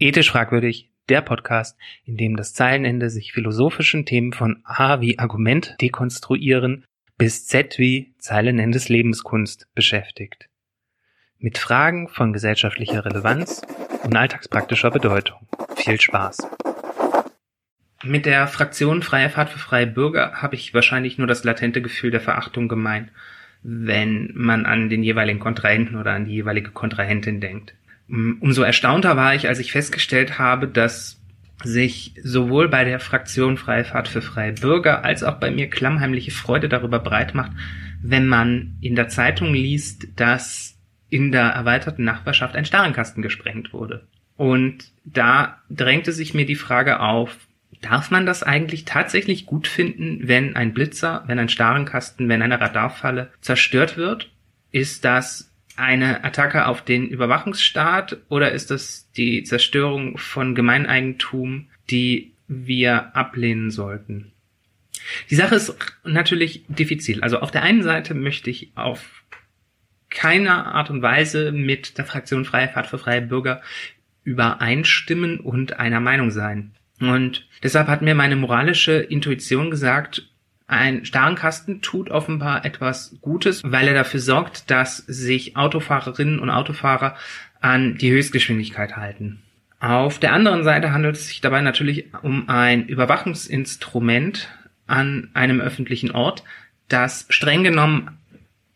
Ethisch fragwürdig, der Podcast, in dem das Zeilenende sich philosophischen Themen von A wie Argument dekonstruieren bis Z wie Zeilenendes Lebenskunst beschäftigt. Mit Fragen von gesellschaftlicher Relevanz und alltagspraktischer Bedeutung. Viel Spaß. Mit der Fraktion Freie Fahrt für freie Bürger habe ich wahrscheinlich nur das latente Gefühl der Verachtung gemeint, wenn man an den jeweiligen Kontrahenten oder an die jeweilige Kontrahentin denkt. Umso erstaunter war ich, als ich festgestellt habe, dass sich sowohl bei der Fraktion Freie Fahrt für Freie Bürger als auch bei mir klammheimliche Freude darüber breit macht, wenn man in der Zeitung liest, dass in der erweiterten Nachbarschaft ein Starrenkasten gesprengt wurde. Und da drängte sich mir die Frage auf, darf man das eigentlich tatsächlich gut finden, wenn ein Blitzer, wenn ein Starrenkasten, wenn eine Radarfalle zerstört wird? Ist das eine Attacke auf den Überwachungsstaat oder ist das die Zerstörung von Gemeineigentum, die wir ablehnen sollten? Die Sache ist natürlich diffizil. Also auf der einen Seite möchte ich auf keine Art und Weise mit der Fraktion Freie Fahrt für freie Bürger übereinstimmen und einer Meinung sein. Und deshalb hat mir meine moralische Intuition gesagt, ein Starrenkasten tut offenbar etwas Gutes, weil er dafür sorgt, dass sich Autofahrerinnen und Autofahrer an die Höchstgeschwindigkeit halten. Auf der anderen Seite handelt es sich dabei natürlich um ein Überwachungsinstrument an einem öffentlichen Ort, das streng genommen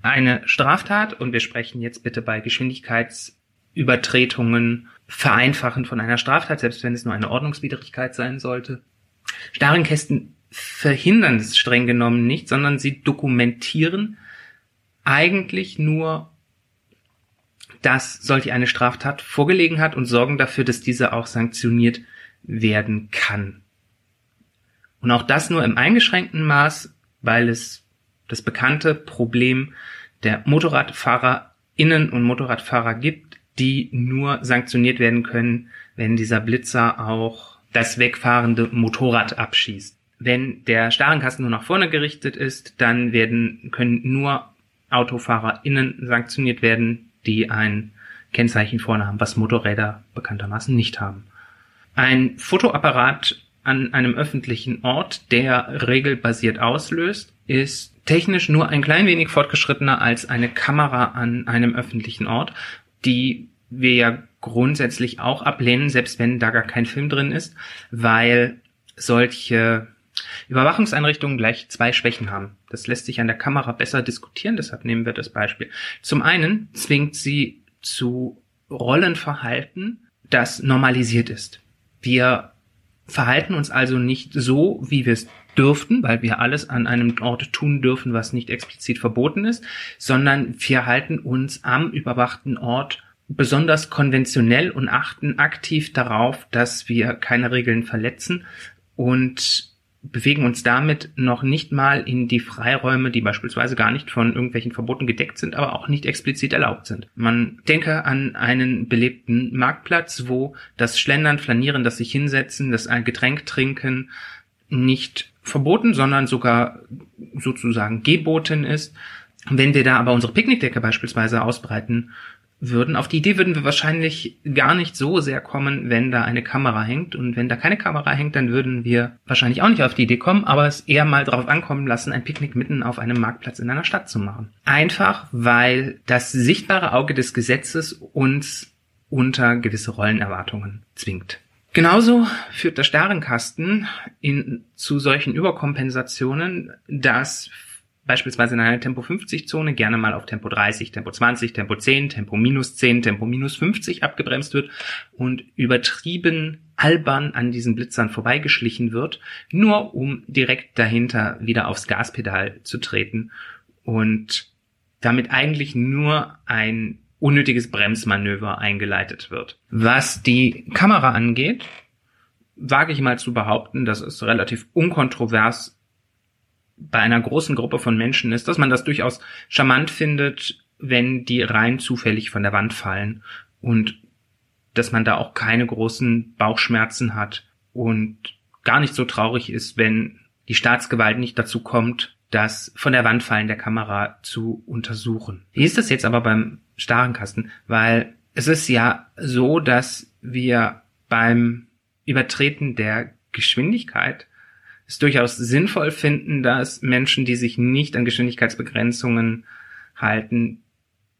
eine Straftat, und wir sprechen jetzt bitte bei Geschwindigkeitsübertretungen vereinfachen von einer Straftat, selbst wenn es nur eine Ordnungswidrigkeit sein sollte. Starrenkästen verhindern es streng genommen nicht, sondern sie dokumentieren eigentlich nur, dass solch eine Straftat vorgelegen hat und sorgen dafür, dass diese auch sanktioniert werden kann. Und auch das nur im eingeschränkten Maß, weil es das bekannte Problem der MotorradfahrerInnen und Motorradfahrer gibt, die nur sanktioniert werden können, wenn dieser Blitzer auch das wegfahrende Motorrad abschießt. Wenn der Starrenkasten nur nach vorne gerichtet ist, dann werden, können nur AutofahrerInnen sanktioniert werden, die ein Kennzeichen vorne haben, was Motorräder bekanntermaßen nicht haben. Ein Fotoapparat an einem öffentlichen Ort, der regelbasiert auslöst, ist technisch nur ein klein wenig fortgeschrittener als eine Kamera an einem öffentlichen Ort, die wir ja grundsätzlich auch ablehnen, selbst wenn da gar kein Film drin ist, weil solche Überwachungseinrichtungen gleich zwei Schwächen haben. Das lässt sich an der Kamera besser diskutieren, deshalb nehmen wir das Beispiel. Zum einen zwingt sie zu Rollenverhalten, das normalisiert ist. Wir verhalten uns also nicht so, wie wir es dürften, weil wir alles an einem Ort tun dürfen, was nicht explizit verboten ist, sondern wir halten uns am überwachten Ort besonders konventionell und achten aktiv darauf, dass wir keine Regeln verletzen und bewegen uns damit noch nicht mal in die Freiräume, die beispielsweise gar nicht von irgendwelchen Verboten gedeckt sind, aber auch nicht explizit erlaubt sind. Man denke an einen belebten Marktplatz, wo das Schlendern, Flanieren, das sich hinsetzen, das ein Getränk trinken nicht verboten, sondern sogar sozusagen geboten ist. Wenn wir da aber unsere Picknickdecke beispielsweise ausbreiten würden. Auf die Idee würden wir wahrscheinlich gar nicht so sehr kommen, wenn da eine Kamera hängt. Und wenn da keine Kamera hängt, dann würden wir wahrscheinlich auch nicht auf die Idee kommen, aber es eher mal darauf ankommen lassen, ein Picknick mitten auf einem Marktplatz in einer Stadt zu machen. Einfach, weil das sichtbare Auge des Gesetzes uns unter gewisse Rollenerwartungen zwingt. Genauso führt der Starrenkasten in, zu solchen Überkompensationen, dass beispielsweise in einer Tempo 50 Zone gerne mal auf Tempo 30, Tempo 20, Tempo 10, Tempo minus 10, Tempo minus 50 abgebremst wird und übertrieben albern an diesen Blitzern vorbeigeschlichen wird, nur um direkt dahinter wieder aufs Gaspedal zu treten und damit eigentlich nur ein unnötiges Bremsmanöver eingeleitet wird. Was die Kamera angeht, wage ich mal zu behaupten, dass es relativ unkontrovers bei einer großen Gruppe von Menschen ist, dass man das durchaus charmant findet, wenn die rein zufällig von der Wand fallen und dass man da auch keine großen Bauchschmerzen hat und gar nicht so traurig ist, wenn die Staatsgewalt nicht dazu kommt, das von der Wand fallen der Kamera zu untersuchen. Wie ist das jetzt aber beim Starrenkasten? Weil es ist ja so, dass wir beim Übertreten der Geschwindigkeit es durchaus sinnvoll finden, dass Menschen, die sich nicht an Geschwindigkeitsbegrenzungen halten,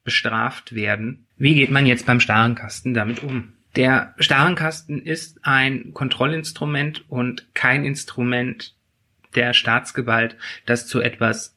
bestraft werden. Wie geht man jetzt beim Starrenkasten damit um? Der Starrenkasten ist ein Kontrollinstrument und kein Instrument der Staatsgewalt, das zu etwas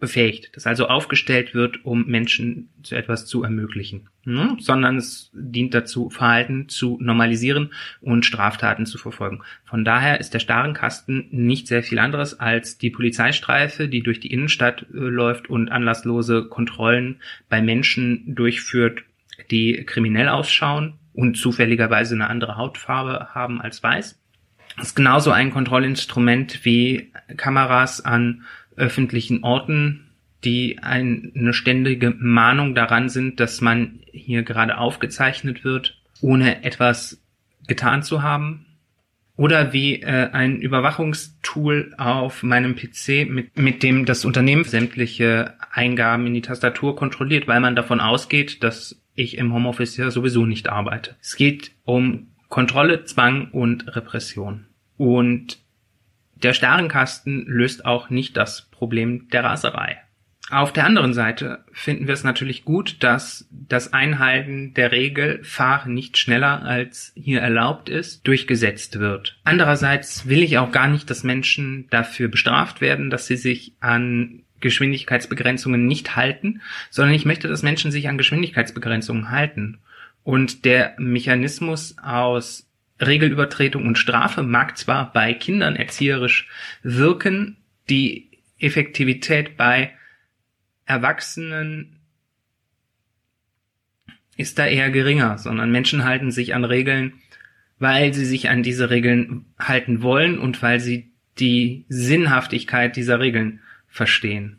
befähigt, das also aufgestellt wird, um Menschen zu etwas zu ermöglichen, ne? sondern es dient dazu, Verhalten zu normalisieren und Straftaten zu verfolgen. Von daher ist der Starrenkasten nicht sehr viel anderes als die Polizeistreife, die durch die Innenstadt äh, läuft und anlasslose Kontrollen bei Menschen durchführt, die kriminell ausschauen und zufälligerweise eine andere Hautfarbe haben als weiß. Ist genauso ein Kontrollinstrument wie Kameras an öffentlichen Orten, die eine ständige Mahnung daran sind, dass man hier gerade aufgezeichnet wird, ohne etwas getan zu haben. Oder wie äh, ein Überwachungstool auf meinem PC, mit, mit dem das Unternehmen sämtliche Eingaben in die Tastatur kontrolliert, weil man davon ausgeht, dass ich im Homeoffice ja sowieso nicht arbeite. Es geht um Kontrolle, Zwang und Repression. Und der Starrenkasten löst auch nicht das Problem der Raserei. Auf der anderen Seite finden wir es natürlich gut, dass das Einhalten der Regel Fahr nicht schneller als hier erlaubt ist durchgesetzt wird. Andererseits will ich auch gar nicht, dass Menschen dafür bestraft werden, dass sie sich an Geschwindigkeitsbegrenzungen nicht halten, sondern ich möchte, dass Menschen sich an Geschwindigkeitsbegrenzungen halten. Und der Mechanismus aus Regelübertretung und Strafe mag zwar bei Kindern erzieherisch wirken, die Effektivität bei Erwachsenen ist da eher geringer, sondern Menschen halten sich an Regeln, weil sie sich an diese Regeln halten wollen und weil sie die Sinnhaftigkeit dieser Regeln verstehen.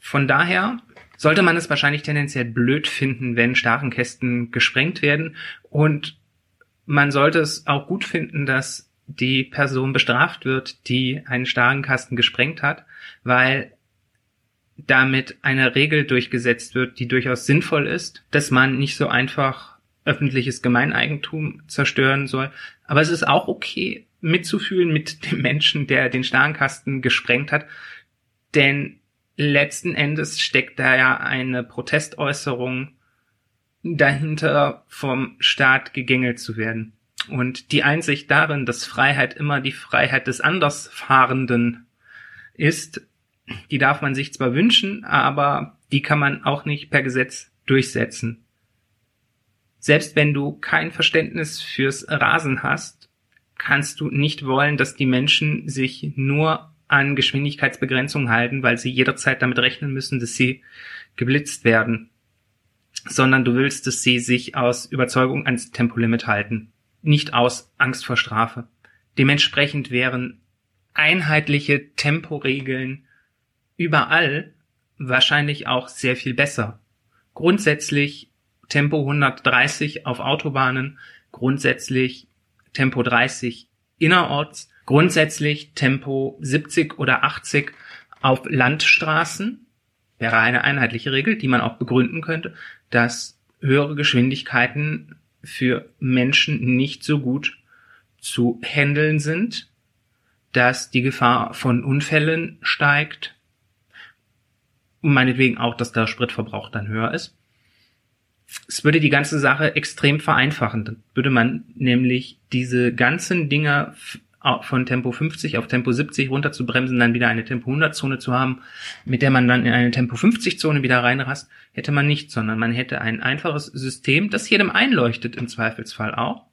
Von daher sollte man es wahrscheinlich tendenziell blöd finden, wenn Starrenkästen gesprengt werden und man sollte es auch gut finden, dass die Person bestraft wird, die einen Starrenkasten gesprengt hat, weil damit eine Regel durchgesetzt wird, die durchaus sinnvoll ist, dass man nicht so einfach öffentliches Gemeineigentum zerstören soll. Aber es ist auch okay, mitzufühlen mit dem Menschen, der den Starrenkasten gesprengt hat, denn letzten Endes steckt da ja eine Protestäußerung dahinter vom Staat gegängelt zu werden. Und die Einsicht darin, dass Freiheit immer die Freiheit des Andersfahrenden ist, die darf man sich zwar wünschen, aber die kann man auch nicht per Gesetz durchsetzen. Selbst wenn du kein Verständnis fürs Rasen hast, kannst du nicht wollen, dass die Menschen sich nur an Geschwindigkeitsbegrenzungen halten, weil sie jederzeit damit rechnen müssen, dass sie geblitzt werden sondern du willst, dass sie sich aus Überzeugung ans Tempolimit halten, nicht aus Angst vor Strafe. Dementsprechend wären einheitliche Temporegeln überall wahrscheinlich auch sehr viel besser. Grundsätzlich Tempo 130 auf Autobahnen, grundsätzlich Tempo 30 innerorts, grundsätzlich Tempo 70 oder 80 auf Landstraßen, wäre eine einheitliche Regel, die man auch begründen könnte, dass höhere Geschwindigkeiten für Menschen nicht so gut zu handeln sind, dass die Gefahr von Unfällen steigt und meinetwegen auch, dass der Spritverbrauch dann höher ist. Es würde die ganze Sache extrem vereinfachen. Dann würde man nämlich diese ganzen Dinger von Tempo 50 auf Tempo 70 runter zu bremsen, dann wieder eine Tempo 100 Zone zu haben, mit der man dann in eine Tempo 50 Zone wieder reinrast, hätte man nicht, sondern man hätte ein einfaches System, das jedem einleuchtet im Zweifelsfall auch,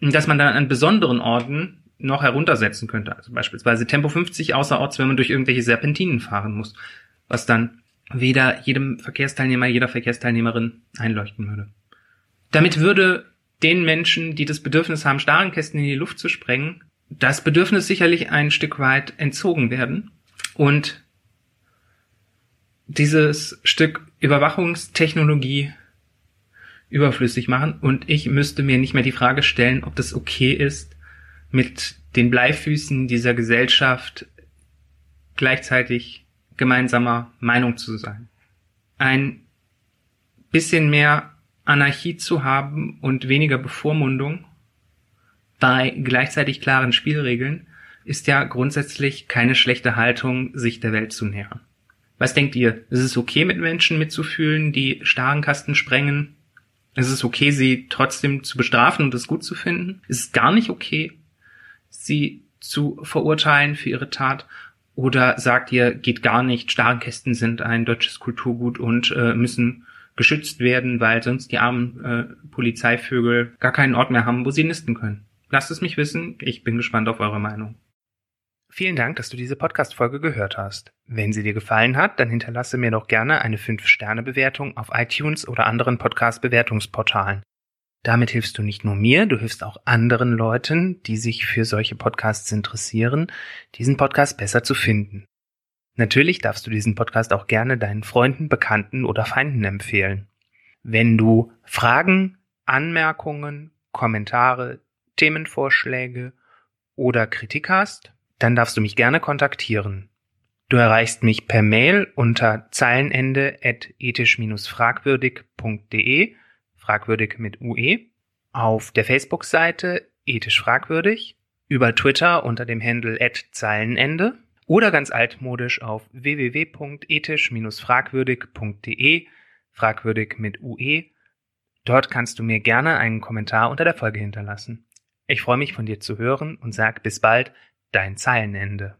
dass man dann an besonderen Orten noch heruntersetzen könnte. Also beispielsweise Tempo 50 außerorts, wenn man durch irgendwelche Serpentinen fahren muss, was dann weder jedem Verkehrsteilnehmer, jeder Verkehrsteilnehmerin einleuchten würde. Damit würde den Menschen, die das Bedürfnis haben, Starrenkästen in die Luft zu sprengen, das Bedürfnis sicherlich ein Stück weit entzogen werden und dieses Stück Überwachungstechnologie überflüssig machen und ich müsste mir nicht mehr die Frage stellen, ob das okay ist, mit den Bleifüßen dieser Gesellschaft gleichzeitig gemeinsamer Meinung zu sein. Ein bisschen mehr Anarchie zu haben und weniger Bevormundung bei gleichzeitig klaren Spielregeln ist ja grundsätzlich keine schlechte Haltung, sich der Welt zu nähern. Was denkt ihr? Ist es okay, mit Menschen mitzufühlen, die starren Kasten sprengen? Ist es okay, sie trotzdem zu bestrafen und es gut zu finden? Ist es gar nicht okay, sie zu verurteilen für ihre Tat? Oder sagt ihr, geht gar nicht, Starrenkästen sind ein deutsches Kulturgut und äh, müssen geschützt werden, weil sonst die armen äh, Polizeivögel gar keinen Ort mehr haben, wo sie nisten können? Lasst es mich wissen, ich bin gespannt auf eure Meinung. Vielen Dank, dass du diese Podcast-Folge gehört hast. Wenn sie dir gefallen hat, dann hinterlasse mir doch gerne eine 5-Sterne-Bewertung auf iTunes oder anderen Podcast-Bewertungsportalen. Damit hilfst du nicht nur mir, du hilfst auch anderen Leuten, die sich für solche Podcasts interessieren, diesen Podcast besser zu finden. Natürlich darfst du diesen Podcast auch gerne deinen Freunden, Bekannten oder Feinden empfehlen. Wenn du Fragen, Anmerkungen, Kommentare, Themenvorschläge oder Kritik hast, dann darfst du mich gerne kontaktieren. Du erreichst mich per Mail unter zeilenende at ethisch-fragwürdig.de, fragwürdig mit UE, auf der Facebook-Seite ethisch fragwürdig, über Twitter unter dem Handle at Zeilenende oder ganz altmodisch auf www.ethisch-fragwürdig.de, fragwürdig mit UE. Dort kannst du mir gerne einen Kommentar unter der Folge hinterlassen. Ich freue mich von dir zu hören und sag bis bald, dein Zeilenende.